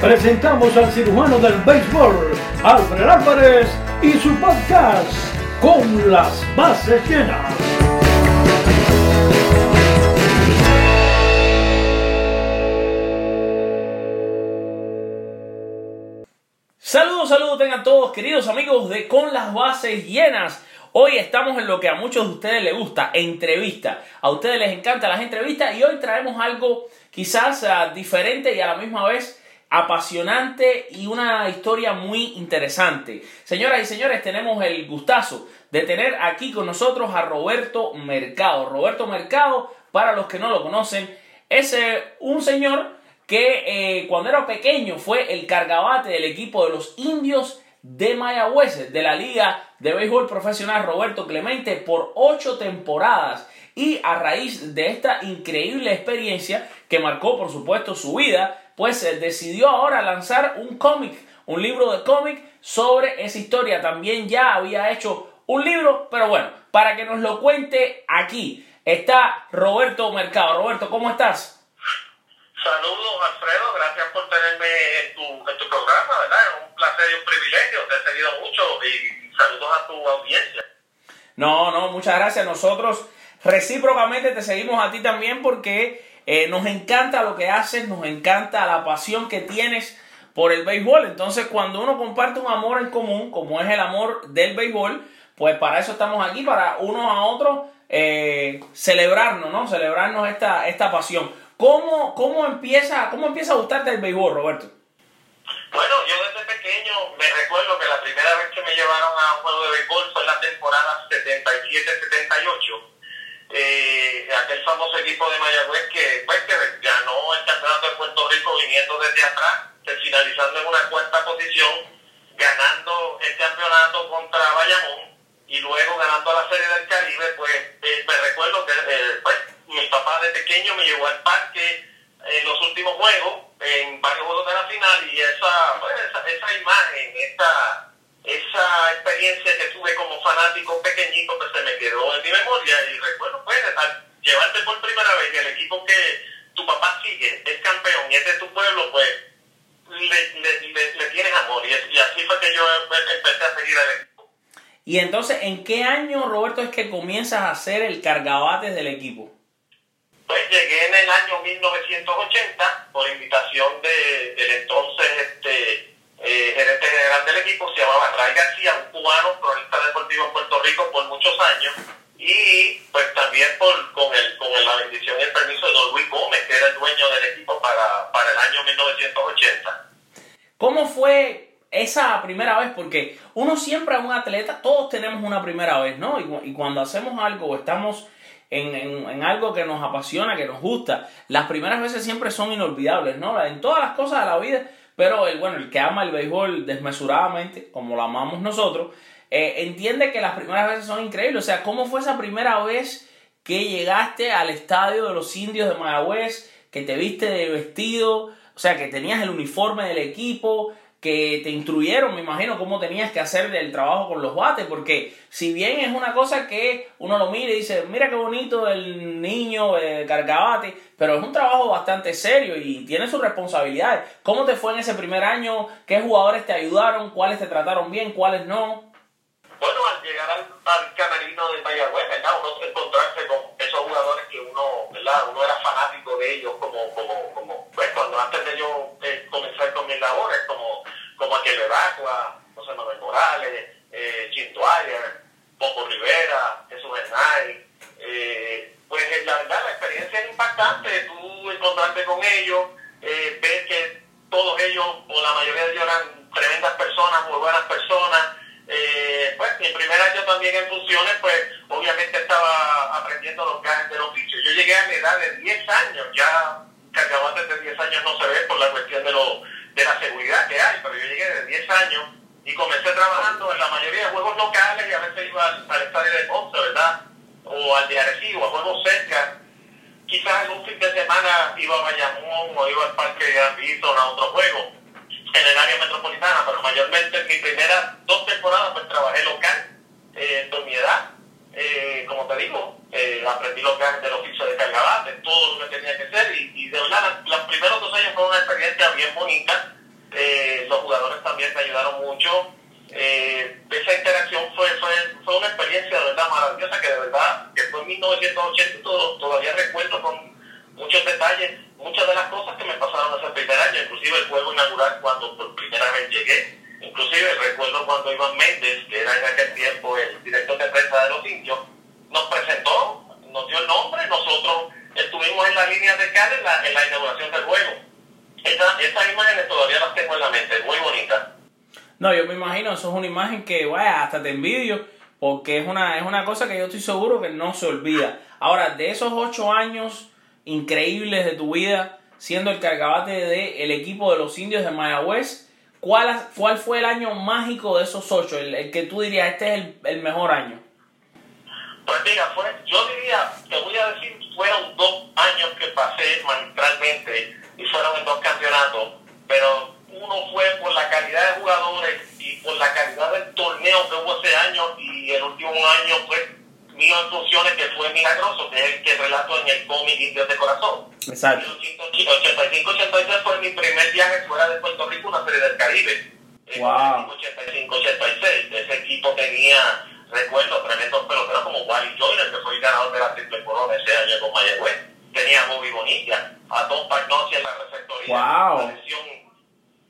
presentamos al cirujano del béisbol, Alfred Álvarez, y su podcast, Con las bases llenas. Saludos, saludos tengan todos queridos amigos de Con las bases llenas. Hoy estamos en lo que a muchos de ustedes les gusta, entrevista. A ustedes les encantan las entrevistas y hoy traemos algo quizás uh, diferente y a la misma vez apasionante y una historia muy interesante. Señoras y señores, tenemos el gustazo de tener aquí con nosotros a Roberto Mercado. Roberto Mercado, para los que no lo conocen, es eh, un señor que eh, cuando era pequeño fue el cargabate del equipo de los indios de Mayagüez, de la Liga de Béisbol Profesional Roberto Clemente, por ocho temporadas. Y a raíz de esta increíble experiencia que marcó, por supuesto, su vida, pues eh, decidió ahora lanzar un cómic, un libro de cómic sobre esa historia. También ya había hecho un libro, pero bueno, para que nos lo cuente aquí está Roberto Mercado. Roberto, ¿cómo estás? Saludos, Alfredo. Gracias por tenerme en tu, en tu programa, ¿verdad? Es un placer y un privilegio. Te he seguido mucho y saludos a tu audiencia. No, no, muchas gracias. Nosotros recíprocamente te seguimos a ti también porque eh, nos encanta lo que haces, nos encanta la pasión que tienes por el béisbol. Entonces, cuando uno comparte un amor en común, como es el amor del béisbol, pues para eso estamos aquí, para unos a otros eh, celebrarnos, ¿no? Celebrarnos esta, esta pasión. ¿Cómo, cómo, empieza, ¿Cómo empieza a gustarte el béisbol, Roberto? Bueno, yo desde pequeño me recuerdo que la primera vez que me llevaron a un juego de béisbol fue en la temporada 77-78. Eh, aquel famoso equipo de Mayagüez que, pues, que ganó el campeonato de Puerto Rico viniendo desde atrás, finalizando en una cuarta posición, ganando el campeonato contra Bayamón y luego ganando la Serie del Caribe, pues eh, me recuerdo que eh, pues, mi papá de pequeño me llevó al parque en los últimos juegos, en varios juegos de la final, y esa, pues, esa, esa imagen, esa esa experiencia que tuve como fanático pequeñito pues se me quedó en mi memoria y recuerdo pues al llevarte por primera vez y el equipo que tu papá sigue es campeón y es de tu pueblo pues le, le, le, le tienes amor y, y, así fue que yo empecé a seguir al equipo. Y entonces, ¿en qué año, Roberto, es que comienzas a ser el cargabates del equipo? Pues llegué en el año 1980 por invitación de, del entonces este eh, gerente general del equipo, se llamaba Ray García, un cubano, cronista deportivo en Puerto Rico por muchos años, y pues también por, con, el, con la bendición y el permiso de Don Luis Gómez, que era el dueño del equipo para, para el año 1980. ¿Cómo fue esa primera vez? Porque uno siempre es un atleta, todos tenemos una primera vez, ¿no? Y, y cuando hacemos algo o estamos en, en, en, algo que nos apasiona, que nos gusta, las primeras veces siempre son inolvidables, ¿no? En todas las cosas de la vida pero el, bueno, el que ama el béisbol desmesuradamente, como lo amamos nosotros, eh, entiende que las primeras veces son increíbles. O sea, ¿cómo fue esa primera vez que llegaste al estadio de los indios de Mayagüez, que te viste de vestido, o sea, que tenías el uniforme del equipo, que te instruyeron, me imagino, cómo tenías que hacer el trabajo con los bates, porque si bien es una cosa que uno lo mira y dice, mira qué bonito el niño el cargabate, pero es un trabajo bastante serio y tiene sus responsabilidades. ¿Cómo te fue en ese primer año? ¿Qué jugadores te ayudaron? ¿Cuáles te trataron bien? ¿Cuáles no? Bueno, al llegar al, al camerino de Mayagüez, ¿verdad? Uno encontrarse con esos jugadores que uno, ¿verdad? Uno era fanático de ellos como, como, como pues cuando antes de yo eh, comenzar con mis labores, como, como aquel Veracruz, José Manuel Morales, eh, Jim Dwyer, Popo Rivera, Jesús Hernay, eh, pues la verdad la experiencia es impactante, tú encontrarte con ellos, eh, ver que todos ellos, o la mayoría de ellos eran tremendas personas, muy buenas personas, eh, pues mi primer año también en funciones, pues obviamente estaba aprendiendo los gajes del oficio. Yo llegué a la edad de 10 años, ya cargabantes de 10 años no se ve por la cuestión de, lo, de la seguridad que hay, pero yo llegué de 10 años y comencé trabajando en la mayoría de juegos locales y a veces iba al, al estadio de Ponce, ¿verdad? O al de Arecibo, a juegos cerca. Quizás algún fin de semana iba a Bayamón o iba al Parque de Arbitron a otro juego en el área metropolitana, pero mayormente en mis primeras dos eso es una imagen que, vaya, hasta te envidio, porque es una, es una cosa que yo estoy seguro que no se olvida. Ahora, de esos ocho años increíbles de tu vida, siendo el cargabate del equipo de los indios de Mayagüez, ¿cuál, cuál fue el año mágico de esos ocho? El, el que tú dirías, este es el, el, mejor año. Pues mira, fue, yo diría, te voy a decir, fueron dos años que pasé magistralmente y fueron en dos campeonatos, pero uno fue por la calidad de jugadores y por la calidad del torneo que hubo ese año y el último año fue mío en funciones que fue milagroso, que es el que relato en el cómic Indios de Corazón. Exacto. 85-86 fue mi primer viaje fuera de Puerto Rico, una serie del Caribe. Wow. 85-86, ese equipo tenía, recuerdo, tremendos peloteros como Wally Joyner, que fue el ganador de la triple corona ese año con Mayagüez. Tenía a Bobby Bonilla, a Tom Pagnosi en la receptoría. Wow.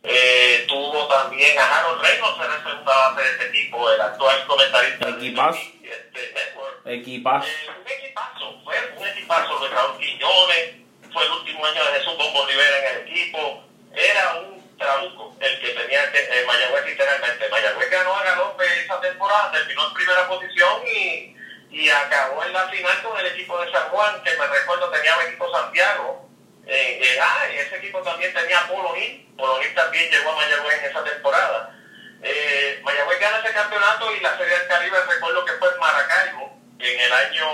Eh, tuvo también a Harold Reynolds en la segunda base de este equipo, el actual comentarista. Equipazo. Este network. Equipazo. Eh, un equipazo, fue un equipazo de Raúl Quiñones, fue el último año de Jesús Bombo Rivera en el equipo, era un trabuco el que tenía que, eh, Mayagüez literalmente. Mayagüez ganó a Galope esa temporada, terminó en primera posición y, y acabó en la final con el equipo de San Juan, que me recuerdo tenía el equipo Santiago. Eh, eh, ah, ese equipo también tenía Polonín, Polonín también llegó a Mayagüez en esa temporada. Eh, Mayagüez gana ese campeonato y la Serie del Caribe recuerdo que fue en Maracaibo en el año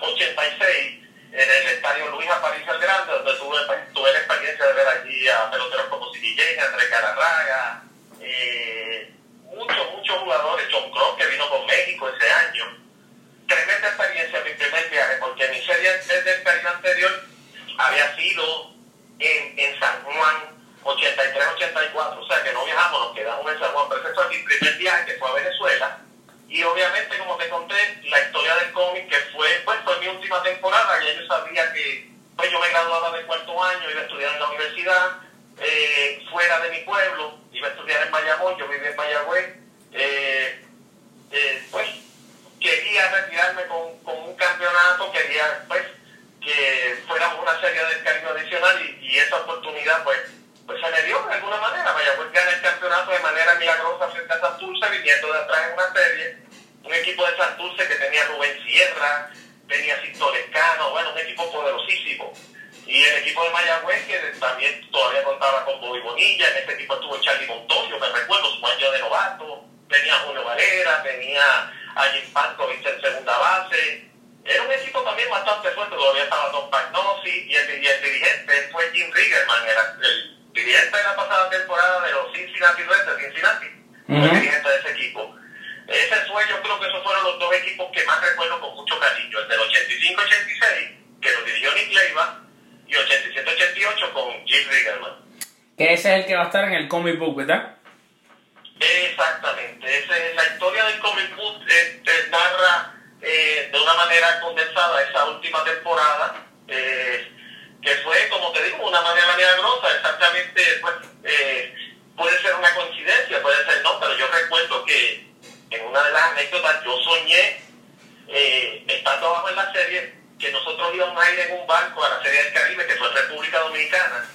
86 en el estadio Luis Aparicio el Grande donde tuve, tuve la experiencia de ver allí a peloteros como Sidillén, Andrés Cararraga eh, muchos, muchos jugadores, John Cross que vino con México ese año tremenda experiencia mi primer viaje porque mi serie del Caribe anterior había sido en, en San Juan 83-84, o sea que no viajamos, nos quedamos en San Juan, pero ese fue mi primer viaje que fue a Venezuela. Y obviamente, como te conté, la historia del cómic que fue, pues fue mi última temporada, ya yo sabía que pues yo me graduaba del cuarto año, iba a estudiar en la universidad, eh, fuera de mi pueblo, iba a estudiar en Mayamón, yo vivía en Mayagüez, eh, eh, pues quería retirarme con, con, un campeonato, quería pues que fuéramos una serie del Caribe adicional y, y esa oportunidad pues pues se le dio de alguna manera. Mayagüez gana el campeonato de manera milagrosa frente a Santurce, viniendo de atrás en una serie. Un equipo de Santurce que tenía Rubén Sierra, tenía Sisto Lescano, bueno, un equipo poderosísimo. Y el equipo de Mayagüez, que también todavía contaba con Bobby Bonilla, en este equipo estuvo Charlie Montoyo, me recuerdo, su año de novato, tenía Julio Valera, tenía a Jim Pankovic en segunda base. Era un equipo también bastante fuerte, todavía estaba Don Pagnosi y el, y el dirigente fue Jim Riggerman, el, el dirigente de la pasada temporada de los Cincinnati Reds de Cincinnati, uh -huh. el dirigente de ese equipo. Ese fue, yo creo que esos fueron los dos equipos que más recuerdo con mucho cariño, el del 85-86, que lo dirigió Nick Leiva, y 87-88 con Jim Riggerman. Que ese es el que va a estar en el comic book, ¿verdad? Exactamente, esa es la historia del comic book, eh, narra manera condensada esa última temporada, eh, que fue, como te digo, una manera milagrosa, exactamente, pues, eh, puede ser una coincidencia, puede ser no, pero yo recuerdo que en una de las anécdotas yo soñé, eh, estando abajo en la serie, que nosotros íbamos a ir en un barco a la Serie del Caribe, que fue República Dominicana,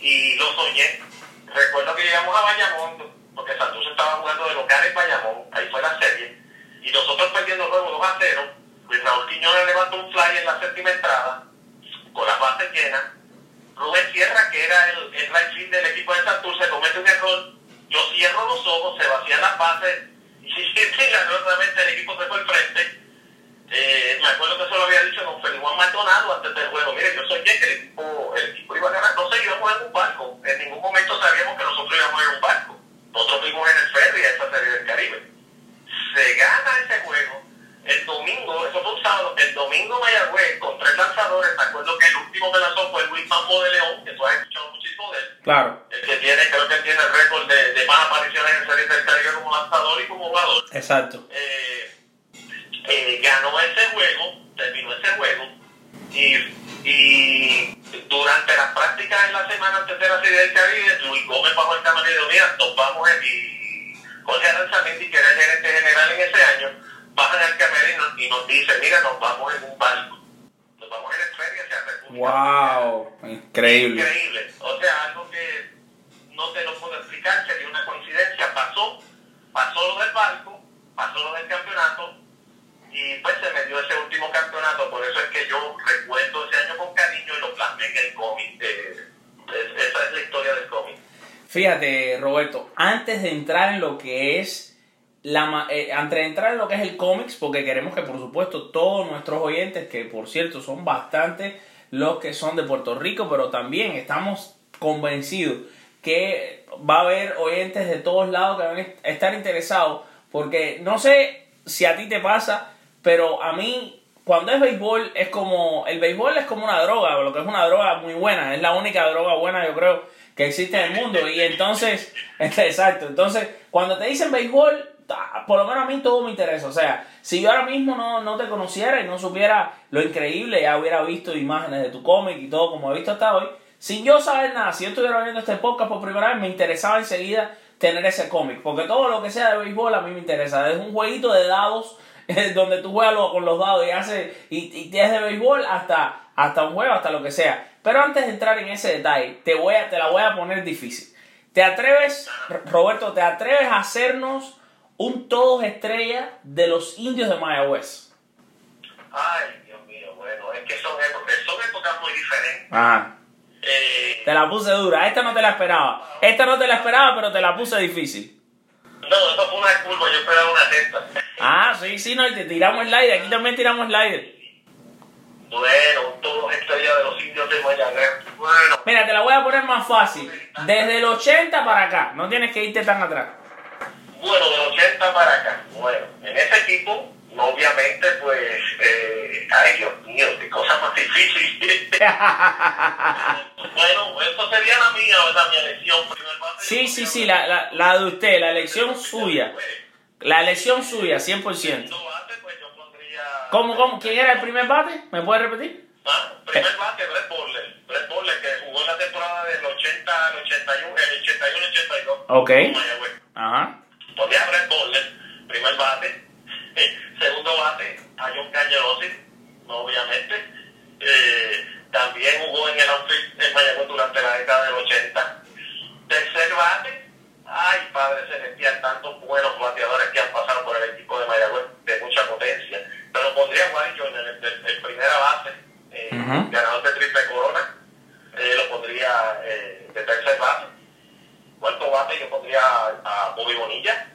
y lo soñé. Recuerdo que llegamos a Bayamón, porque Santos estaba jugando de local en Bayamón, ahí fue la serie, y nosotros perdiendo el juego 2 a 0, Raúl Quiñones levantó un fly en la séptima entrada, con las bases llenas. Rubén Sierra, que era el, el right field del equipo de Santurce, comete un error. Yo cierro los ojos, se vacían las bases y milagrosamente el equipo se fue al frente. Eh, me acuerdo que eso lo había antes del juego, mire, yo soñé que el equipo, el equipo iba a ganar, no sé, íbamos en un barco, en ningún momento sabíamos que nosotros íbamos en un barco, nosotros fuimos en el ferry a esa serie del Caribe. Se gana el domingo, eso fue un sábado, el domingo Mayagüez con tres lanzadores, me acuerdo que el último que lanzó fue Luis Mambo de León, que tú has escuchado muchísimo de él, Claro, el que tiene, creo que tiene el récord de, de más apariciones en series del Caribe como lanzador y como jugador. exacto. Eh, eh, ganó ese juego, terminó ese juego, y, y durante las prácticas en la semana antes de la serie del Caribe, Luis Gómez bajó el camerino y dijo, mira, nos vamos en, y Jorge Aranzamendi, era el gerente general en ese año, bajan al camerino y nos dice, mira, nos vamos en un barco, nos vamos en el ferry hacia República Dominicana". Wow, increíble. Increíble. O sea, algo que no te lo puedo explicar, sería una coincidencia. Pasó, pasó lo del barco, pasó lo del campeonato y pues se me dio ese último campeonato. Por eso es que yo recuerdo ese año con cariño y lo plasmé en el cómic. Es- esa es la historia del cómic. Fíjate, Roberto, antes de entrar en lo que es la eh, antes de entrar en lo que es el cómics, porque queremos que por supuesto todos nuestros oyentes, que por cierto son bastantes los que son de Puerto Rico, pero también estamos convencidos que va a haber oyentes de todos lados que van a estar interesados, porque no sé si a ti te pasa, pero a mí cuando es béisbol es como el béisbol es como una droga, lo que es una droga muy buena, es la única droga buena yo creo que existe en el mundo y entonces exacto, entonces cuando te dicen béisbol por lo menos a mí todo me interesa, o sea, si yo ahora mismo no, no te conociera y no supiera lo increíble, ya hubiera visto imágenes de tu cómic y todo como he visto hasta hoy, sin yo saber nada, si yo estuviera viendo este podcast por primera vez, me interesaba enseguida tener ese cómic, porque todo lo que sea de béisbol a mí me interesa, desde un jueguito de dados eh, donde tú juegas con los dados y haces y, y desde béisbol hasta hasta un juego, hasta lo que sea. Pero antes de entrar en ese detalle, te voy a te la voy a poner difícil. ¿Te atreves, Roberto, te atreves a hacernos un todos estrella de los indios de Mayagüez? Ay, Dios mío, bueno, es que son épocas, son épocas muy diferentes. Ajá. Eh, Te la puse dura, esta no te la esperaba. Esta no te la esperaba, pero te la puse difícil. no, eso fue una curva, yo esperaba una recta. Ah, sí, sí, no, y te tiramos el aire, aquí también tiramos el aire. Bueno, todos estrellas de los indios de Mayagüez. Bueno, Mira, te la voy a poner más fácil. Desde el 80 para acá, no tienes que irte tan atrás. Bueno, del 80 para acá. Bueno, en ese equipo, obviamente, pues, eh, ay Dios mío, qué cosa más difícil. bueno, eso sería la mía, ¿verdad? Mi elección. Primer bate, Sí, sí, sí, la, la, la de usted, la elección suya. La elección suya, 100%. Segundo bate, pues. ¿Cómo, cómo? ¿Quién era el primer bate? ¿Me puede repetir? Ah, primer bate, Brett Bowler. Brett Bowler, que jugó en la temporada del 80 al 81, el 81 al 82. Ok. Mayagüez. Ajá. Pondría a Brett Bowler, primer bate. Segundo John Cañerosi, obviamente. Eh, también jugó en el outfield en Mayagüez durante la década del 80. Tercer bate, ay Padre Celestial, tantos buenos bateadores que han pasado por el equipo de Mayagüez de mucha potencia. Pero pondría Wally Jordan, el, el- el primera base, eh, ganador de triple corona. Eh, lo pondría eh, de tercer base. Cuarto bate yo pondría a, a Bobby Bonilla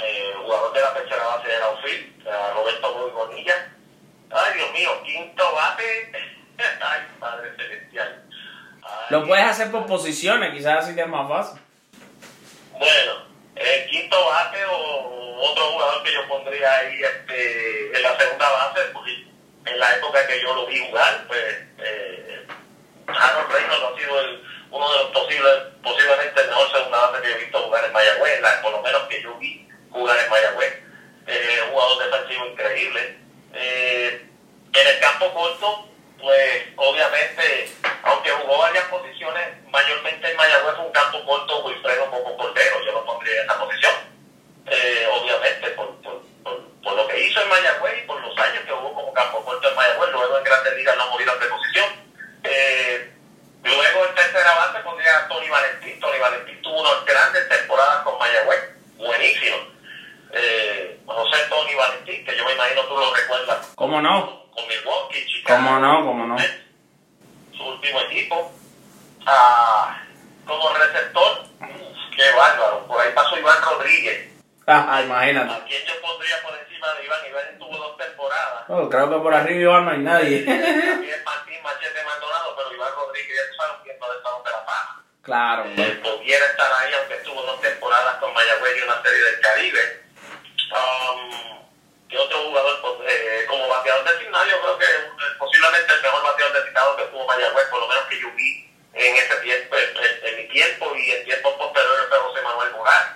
eh, jugador de la tercera base de la outfield, a Roberto Bonilla. Ay, Dios mío, quinto bate. Ay, Padre Celestial. Ay, Lo puedes hacer por posiciones, quizás así te es más fácil. Bueno, el quinto bate o otro jugador que yo pondría ahí este, en la segunda base, pues, en la época que yo lo vi jugar, pues eh, Harold Reynolds ha sido el- uno de los posibles, posiblemente el mejor segunda base que he visto jugar en Mayagüez, la- por lo menos que yo vi jugar en Mayagüez. Jugador defensivo increíble. Eh, en el campo corto, pues obviamente, aunque jugó varias posiciones, mayormente en Mayagüez fue un campo corto Wilfredo Coco Cordero, yo lo pondría en esa posición. Eh, obviamente, por, por, por, por lo que hizo en Mayagüez y por los años que jugó como campo corto en Mayagüez, luego en Grandes Ligas no movieron de posición. Eh, luego en tercera base pondría a Tony Valentín. Tony Valentín tuvo unas grandes temporadas con Mayagüez, buenísimo me imagino tú lo recuerdas. ¿Cómo no? Con Milwaukee, Chicago. ¿Cómo no? ¿Cómo no? Su último equipo. Ah, como receptor, qué bárbaro. Por ahí pasó Iván Rodríguez. Ah, ah imagínate. ¿A quién yo pondría por encima de Iván? Iván estuvo dos temporadas. Oh, creo que por arriba Iván no hay nadie. También Martín Machete Maldonado, pero Iván Rodríguez ya sabes quién no ha estado de la paja. Claro. Eh, pudiera estar ahí, aunque estuvo dos temporadas con Mayagüez y una serie del Caribe. Bateador designado, yo creo que posiblemente el mejor bateador designado que tuvo Mayagüez, por lo menos que yo vi en ese tiempo, en, mi tiempo y en tiempos posteriores fue José Manuel Morales.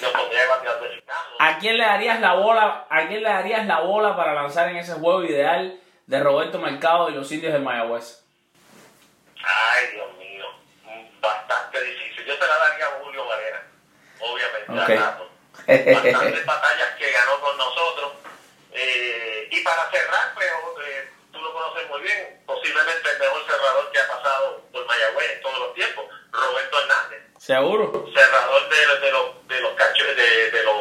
Yo pondría de bateador designado. ¿A quién le darías la bola? ¿A quién le darías la bola para lanzar en ese juego ideal de Roberto Mercado y los indios de Mayagüez? Ay, Dios mío, bastante difícil. Yo se la daría a Julio Valera, obviamente, Ok. al rato. Bastantes batallas que ganó con nosotros. Eh, y para cerrar, pues, eh, tú lo conoces muy bien, posiblemente el mejor cerrador que ha pasado por Mayagüez en todos los tiempos, Roberto Hernández, Seguro. cerrador de, de los de los cachorros de, de los.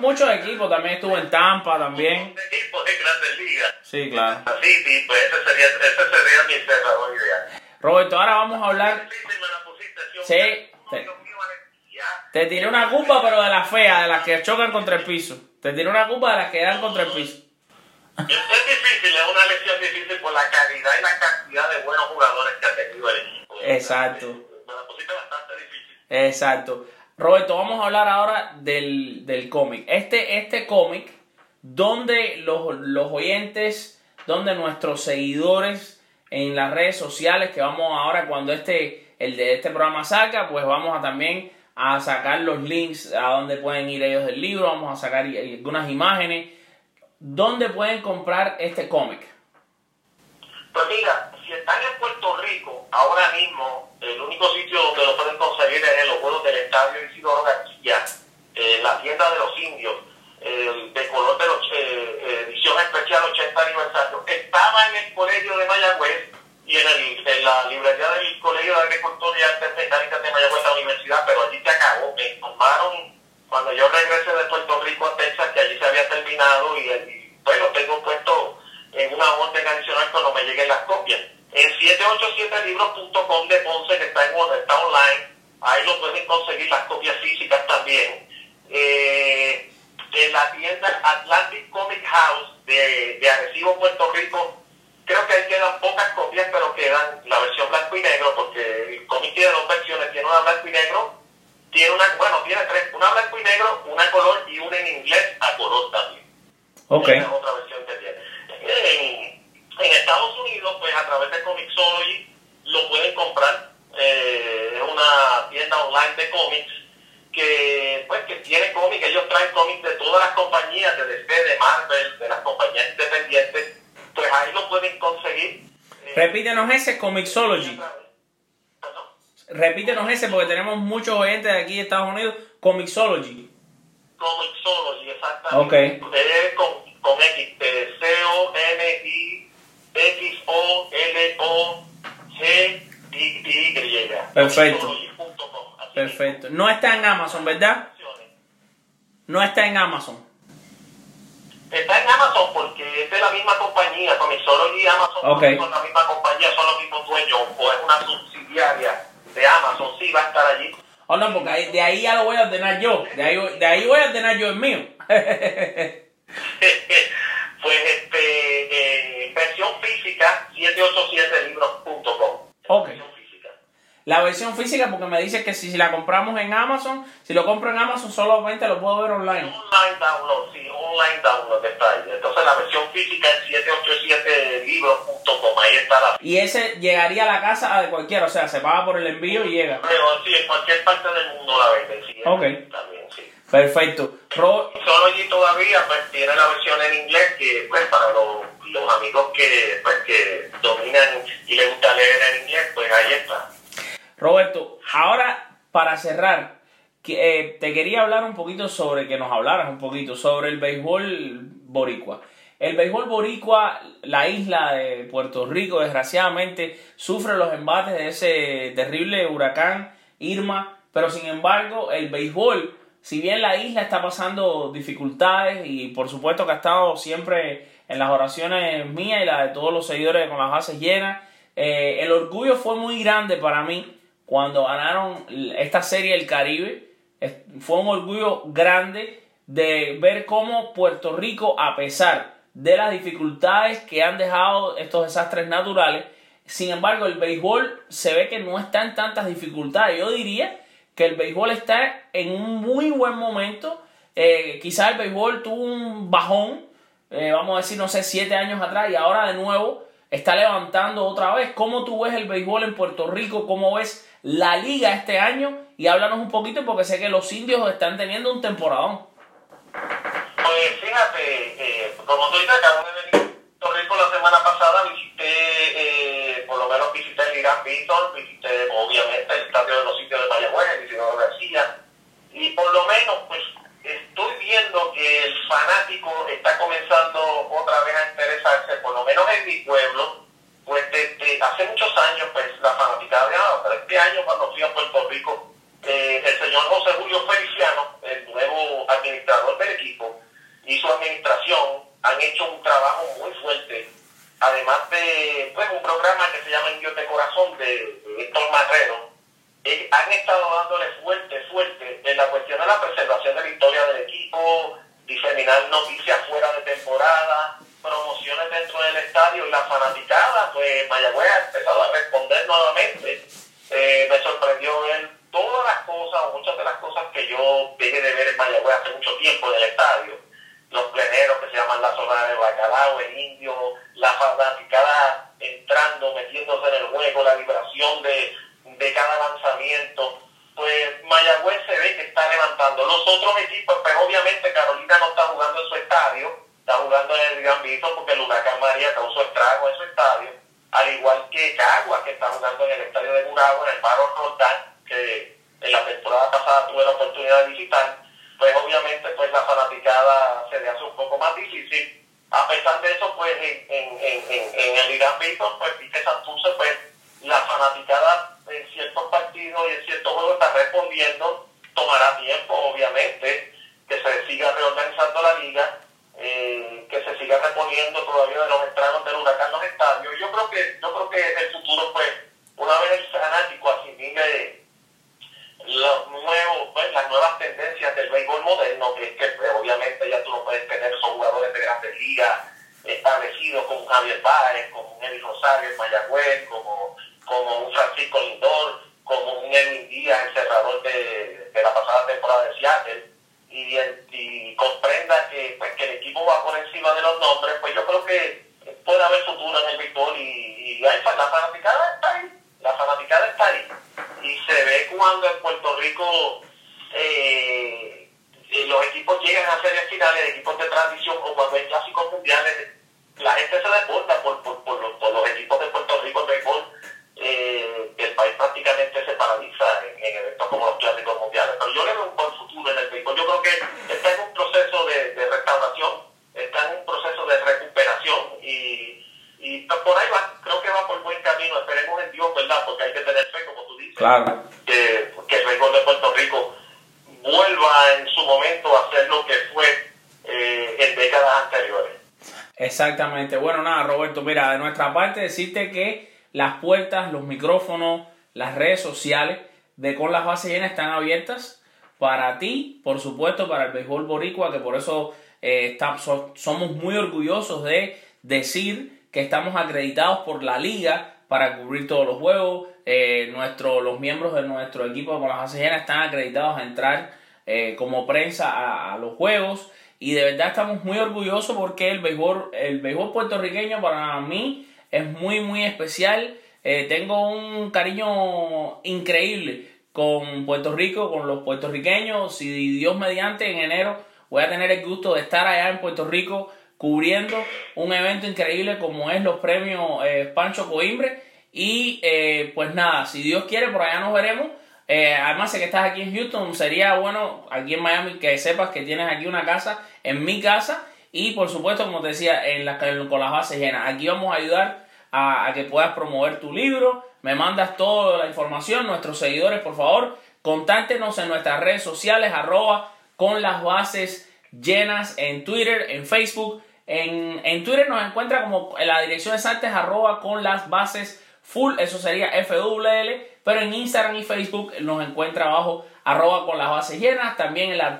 Muchos equipos, también estuvo en Tampa también. De equipos de grandes ligas. Sí, claro. Así, sí, pues ese sería, ese sería mi cerrador ideal. Roberto, ahora vamos a hablar. La sí, te- tiré una culpa, pero de las feas, de las que chocan contra el piso. Te tiré una culpa de las que dan contra el piso. Es, es difícil, es una lección difícil por la calidad y la cantidad de buenos jugadores que ha tenido el equipo. Exacto. Me la pusiste bastante difícil. Exacto. Roberto, vamos a hablar ahora del, del cómic. Este, este cómic, donde los, los oyentes, donde nuestros seguidores en las redes sociales, que vamos ahora cuando este, el de este programa saca, pues vamos a también a sacar los links a donde pueden ir ellos del libro, vamos a sacar algunas imágenes, donde pueden comprar este cómic. Pues mira, si están en Puerto Rico, ahora mismo el único sitio donde lo pueden conseguir es en los juegos del Estadio Isidoro García, en la tienda de los indios, eh, de color de los, eh, eh, edición especial 80 aniversario. Estaba en el colegio de Mayagüez y en, el, en la librería del Colegio de Agricultura y Artes Mecánicas de Mayagüez, la universidad, pero allí se acabó. Me informaron cuando yo regresé de Puerto Rico a Texas que allí se había terminado y, y pues lo tengo puesto en una orden adicional cuando me lleguen las copias. En 787libros.com de Ponce, que está, en, está online, ahí lo pueden conseguir las copias físicas también. Eh, en la tienda Atlantic Comic House de, de Arecibo, Puerto Rico, creo que ahí quedan pocas copias, bueno, tiene tres, una blanco y negro, una color y una en inglés a color también. Ok. Esa es otra versión que tiene. En, en Estados Unidos, pues a través de Comixology lo pueden comprar. Eh, es una tienda online de cómics que pues que tiene cómics. Ellos traen cómics de todas las compañías, de DC, de Marvel, de las compañías independientes. Pues ahí lo pueden conseguir. Repítenos ese Comixology. Repítenos ese porque tenemos muchos oyentes de aquí de Estados Unidos. Comixology. Comixology, exactamente. Es con, con X, eh, C-O-M-I-X-O-L-O-G-Y. Perfecto. Perfecto. No está en Amazon, ¿verdad? No está en Amazon. Está en Amazon porque es de la misma compañía, Comixology y Amazon Ok. son la misma compañía, son los mismos dueños, o es una subsidiaria de Amazon, sí va a estar allí. Oh, no, porque ahí- de ahí ya lo voy a ordenar yo. De ahí, de ahí voy a ordenar yo el mío. pues este, eh, versión física, 787libros.com. Ok. La versión física, porque me dice que si, si la compramos en Amazon, si lo compro en Amazon, solamente lo puedo ver online. Online download, sí, online download está ahí. Entonces la versión física es 787libros.com, ahí está la Y ese llegaría a la casa de cualquiera, o sea, se paga por el envío y llega. Pero sí, en cualquier parte del mundo la venden, sí. Ok. También, sí. Perfecto. Ro- Solo allí todavía pues tiene la versión en inglés que pues para los, los amigos que pues que dominan y les gusta leer en inglés. Roberto, ahora para cerrar, que, eh, te quería hablar un poquito sobre, que nos hablaras un poquito sobre el béisbol boricua. El béisbol boricua, la isla de Puerto Rico, desgraciadamente, sufre los embates de ese terrible huracán Irma, pero sin embargo, el béisbol, si bien la isla está pasando dificultades y por supuesto que ha estado siempre en las oraciones mías y las de todos los seguidores con las bases llenas, eh, el orgullo fue muy grande para mí cuando ganaron esta serie del Caribe. Fue un orgullo grande de ver cómo Puerto Rico, a pesar de las dificultades que han dejado estos desastres naturales, Sin embargo, el béisbol se ve que no está en tantas dificultades. Yo diría que el béisbol está en un muy buen momento. Eh, quizás el béisbol tuvo un bajón, eh, vamos a decir, no sé, siete años atrás y ahora de nuevo está levantando otra vez. ¿Cómo tú ves el béisbol en Puerto Rico? ¿Cómo ves la liga este año? Y háblanos un poquito porque sé que los indios están teniendo un temporadón. Pues fíjate, eh, como tú dices, acabo de venir a Puerto Rico la semana pasada, visité, eh, por lo menos visité el Irán Víctor, visité obviamente el estadio de los sitios de Mayagüez, el Isidoro García, y por lo menos pues estoy viendo que el fanático está comenzando otra vez a interesarse, por lo menos en mi pueblo, pues desde hace muchos años, pues la fanaticada de pero este año cuando fui a Puerto Rico, eh, el señor José Julio Feliciano, el nuevo administrador del equipo, y su administración han hecho un trabajo muy fuerte, además de pues, un programa que se llama Indios de Corazón de Héctor Marrero, eh, han estado dándole fuerte, fuerte en la cuestión de la preservación de la historia del equipo, diseminar noticias fuera de temporada, promociones dentro del estadio y la fanaticada, Mayagüez ha empezado a responder nuevamente. Eh, me sorprendió ver todas las cosas o muchas de las cosas que yo dejé de ver en Mayagüez hace mucho tiempo en el estadio. Los pleneros que se llaman la zona de bacalao, el indio, la fanaticada entrando, metiéndose en el juego, la vibración de, de cada lanzamiento. Pues Mayagüez se ve que está levantando. Los otros equipos, pues obviamente Carolina no está jugando en su estadio, está jugando en el Gran Vito porque el huracán María causó estrago en su estadio, al igual que Caguas que está jugando en el estadio de Buragua, en el Barro Roldán, que en la temporada pasada tuve la oportunidad de visitar, pues obviamente pues la fanaticada se le hace un poco más difícil. A pesar de eso, pues en, en, en, en el Irán Víctor, pues Pique Santurce, pues la fanaticada en ciertos partidos y en ciertos juegos está respondiendo, tomará tiempo obviamente que se siga reorganizando la liga, eh, que se siga reponiendo todavía de los estragos del huracán en los estadios. Yo creo que, yo creo que el futuro pues una vez el fanático asimile los nuevos, pues, las nuevas tendencias del béisbol moderno, que es que pues, obviamente ya tú no puedes tener esos jugadores de grandes ligas establecidos como Javier Báez, como un Eddie Rosario en Mayagüez, como, como un Francisco Lindor, como un Edwin Díaz, el cerrador de, de la pasada temporada de Seattle, y, comprenda que, pues, que el equipo va por encima de los nombres, pues yo creo que puede haber futuro en el béisbol y, y hay, la fanaticada está ahí, la fanaticada está ahí. Y se ve cuando en Puerto Rico eh, los equipos llegan a series finales, equipos de transición o cuando hay clásicos mundiales, la gente se desborda por, por, por, los, por los equipos de Puerto Rico en béisbol. Eh, el país prácticamente se paraliza en, en, eventos como los clásicos mundiales. Pero yo le veo un buen futuro en el béisbol. Yo creo que está en un proceso de, de restauración, está en un proceso de recuperación y, y por ahí va, creo que va por buen camino. Esperemos en Dios, ¿verdad? Porque hay que tener fe, como tú dices, Claro. que, que el béisbol de Puerto Rico vuelva en su lo que fue eh, en décadas anteriores. Exactamente. Bueno, nada, Roberto, mira, de nuestra parte decirte que las puertas, los micrófonos, las redes sociales de Con las Bases Llenas están abiertas para ti, por supuesto, para el béisbol boricua, que por eso eh, somos muy orgullosos de decir que estamos acreditados por la liga para cubrir todos los juegos. Eh, nuestro, los miembros de nuestro equipo con las bases llenas están acreditados a entrar eh, como prensa a, los juegos. Y de verdad estamos muy orgullosos porque el béisbol, el béisbol puertorriqueño para mí es muy, muy especial. Eh, tengo un cariño increíble con Puerto Rico, con los puertorriqueños. Si Dios mediante, en enero voy a tener el gusto de estar allá en Puerto Rico cubriendo un evento increíble como es los premios eh, Pancho Coimbre. Y pues nada, si Dios quiere, por allá nos veremos. Eh, además, sé que estás aquí en Houston, sería bueno aquí en Miami que sepas que tienes aquí una casa, en mi casa. Y por supuesto, como te decía, en la, con las bases llenas. Aquí vamos a ayudar a, que puedas promover tu libro. Me mandas toda la información. Nuestros seguidores, por favor, contáctenos en nuestras redes sociales, arroba con las bases llenas en Twitter, en Facebook. En, en Twitter nos encuentra como la dirección exacta es con las bases full, eso sería FWL, pero en Instagram y Facebook nos encuentra abajo arroba con las bases llenas, también en la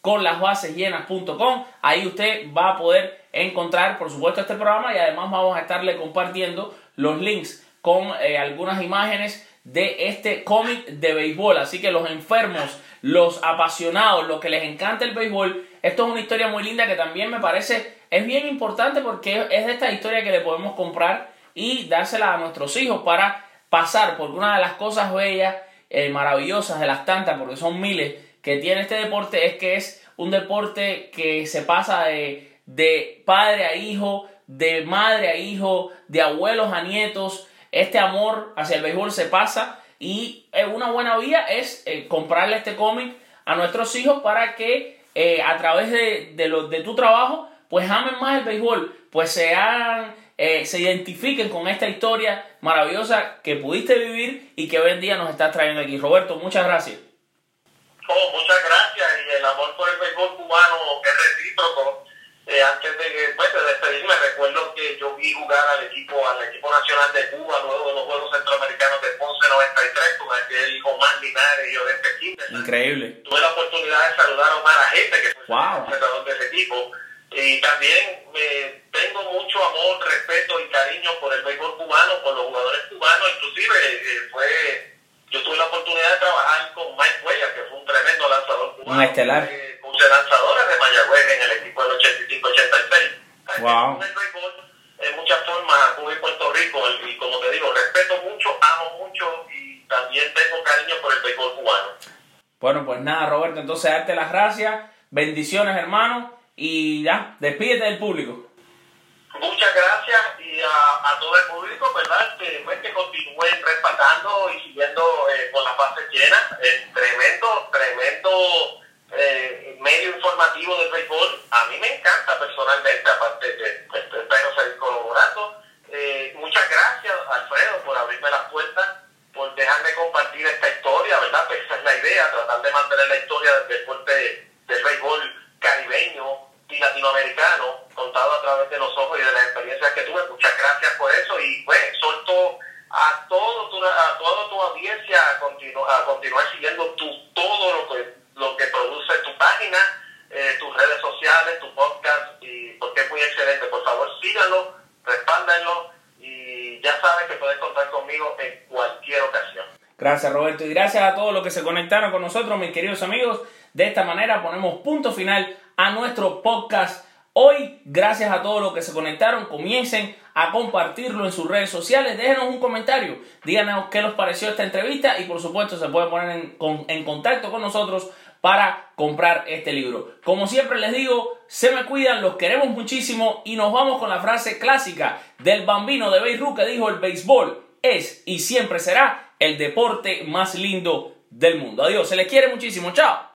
con las bases llenas.com. Ahí usted va a poder encontrar, por supuesto, este programa y además vamos a estarle compartiendo los links con eh, algunas imágenes de este cómic de béisbol. Así que los enfermos, los apasionados, los que les encanta el béisbol, esto es una historia muy linda que también me parece es bien importante porque es de esta historia que le podemos comprar y dársela a nuestros hijos para pasar, porque una de las cosas bellas, eh, maravillosas de las tantas, porque son miles, que tiene este deporte es que es un deporte que se pasa de, de padre a hijo, de madre a hijo, de abuelos a nietos. Este amor hacia el béisbol se pasa y eh, una buena vía es eh, comprarle este cómic a nuestros hijos para que a través de, de, lo, de tu trabajo pues amen más el béisbol, pues se hagan, se identifiquen con esta historia maravillosa que pudiste vivir y que hoy en día nos estás trayendo aquí. Roberto, muchas gracias. Oh, muchas gracias y el amor por el béisbol cubano es recíproco. Eh, antes de, pues, de despedirme, recuerdo que yo vi jugar al equipo al equipo nacional de Cuba luego de los Juegos Centroamericanos de Ponce 93 con aquel Omar Linares y Odette Quintana. Increíble. Tuve la oportunidad de saludar a Omar Agente, que fue wow. el entrenador de ese equipo. Y también eh, tengo mucho amor, respeto y cariño por el béisbol cubano, por los jugadores cubanos, inclusive eh, fue yo tuve la oportunidad de trabajar con Mike Cuellar, que fue un tremendo lanzador cubano. Un estelar. Eh, puse lanzadores de Mayagüez en el equipo del 85-86. Wow. El béisbol, en muchas formas, Cuba y Puerto Rico, y como te digo, respeto mucho, amo mucho y también tengo cariño por el béisbol cubano. Bueno, pues nada, Roberto, entonces darte las gracias, bendiciones, hermano, y ya, despídete del público. Muchas gracias y a, todo el público, ¿verdad? Que, pues, que continúen respaldando y siguiendo eh, con las bases llenas. Eh, tremendo, tremendo eh, medio informativo del béisbol. A mí me encanta personalmente, aparte de espero seguir colaborando. muchas gracias, Alfredo, por abrirme las puertas, por dejarme compartir esta historia, ¿verdad? Pues esa es la idea, tratar de mantener la historia del deporte del béisbol caribeño y latinoamericano contado a través de los ojos y de las experiencias que tuve. Muchas gracias por eso y pues solto a todo tu, a toda tu audiencia a, continu, a continuar siguiendo tu, todo lo que, lo que produce tu página, eh, tus redes sociales, tu podcast, y porque es muy excelente. Por favor, síganlo, respáldenlo y ya sabes que puedes contar conmigo en cualquier ocasión. Gracias Roberto y gracias a todos los que se conectaron con nosotros, mis queridos amigos. De esta manera ponemos punto final nuestro podcast hoy. Gracias a todos los que se conectaron. Comiencen a compartirlo en sus redes sociales. Déjenos un comentario. Díganos qué les pareció esta entrevista y por supuesto se pueden poner en, con, en contacto con nosotros para comprar este libro. Como siempre les digo, se me cuidan, los queremos muchísimo y nos vamos con la frase clásica del bambino de Beirut que dijo el béisbol es y siempre será el deporte más lindo del mundo. Adiós, se les quiere muchísimo, chao.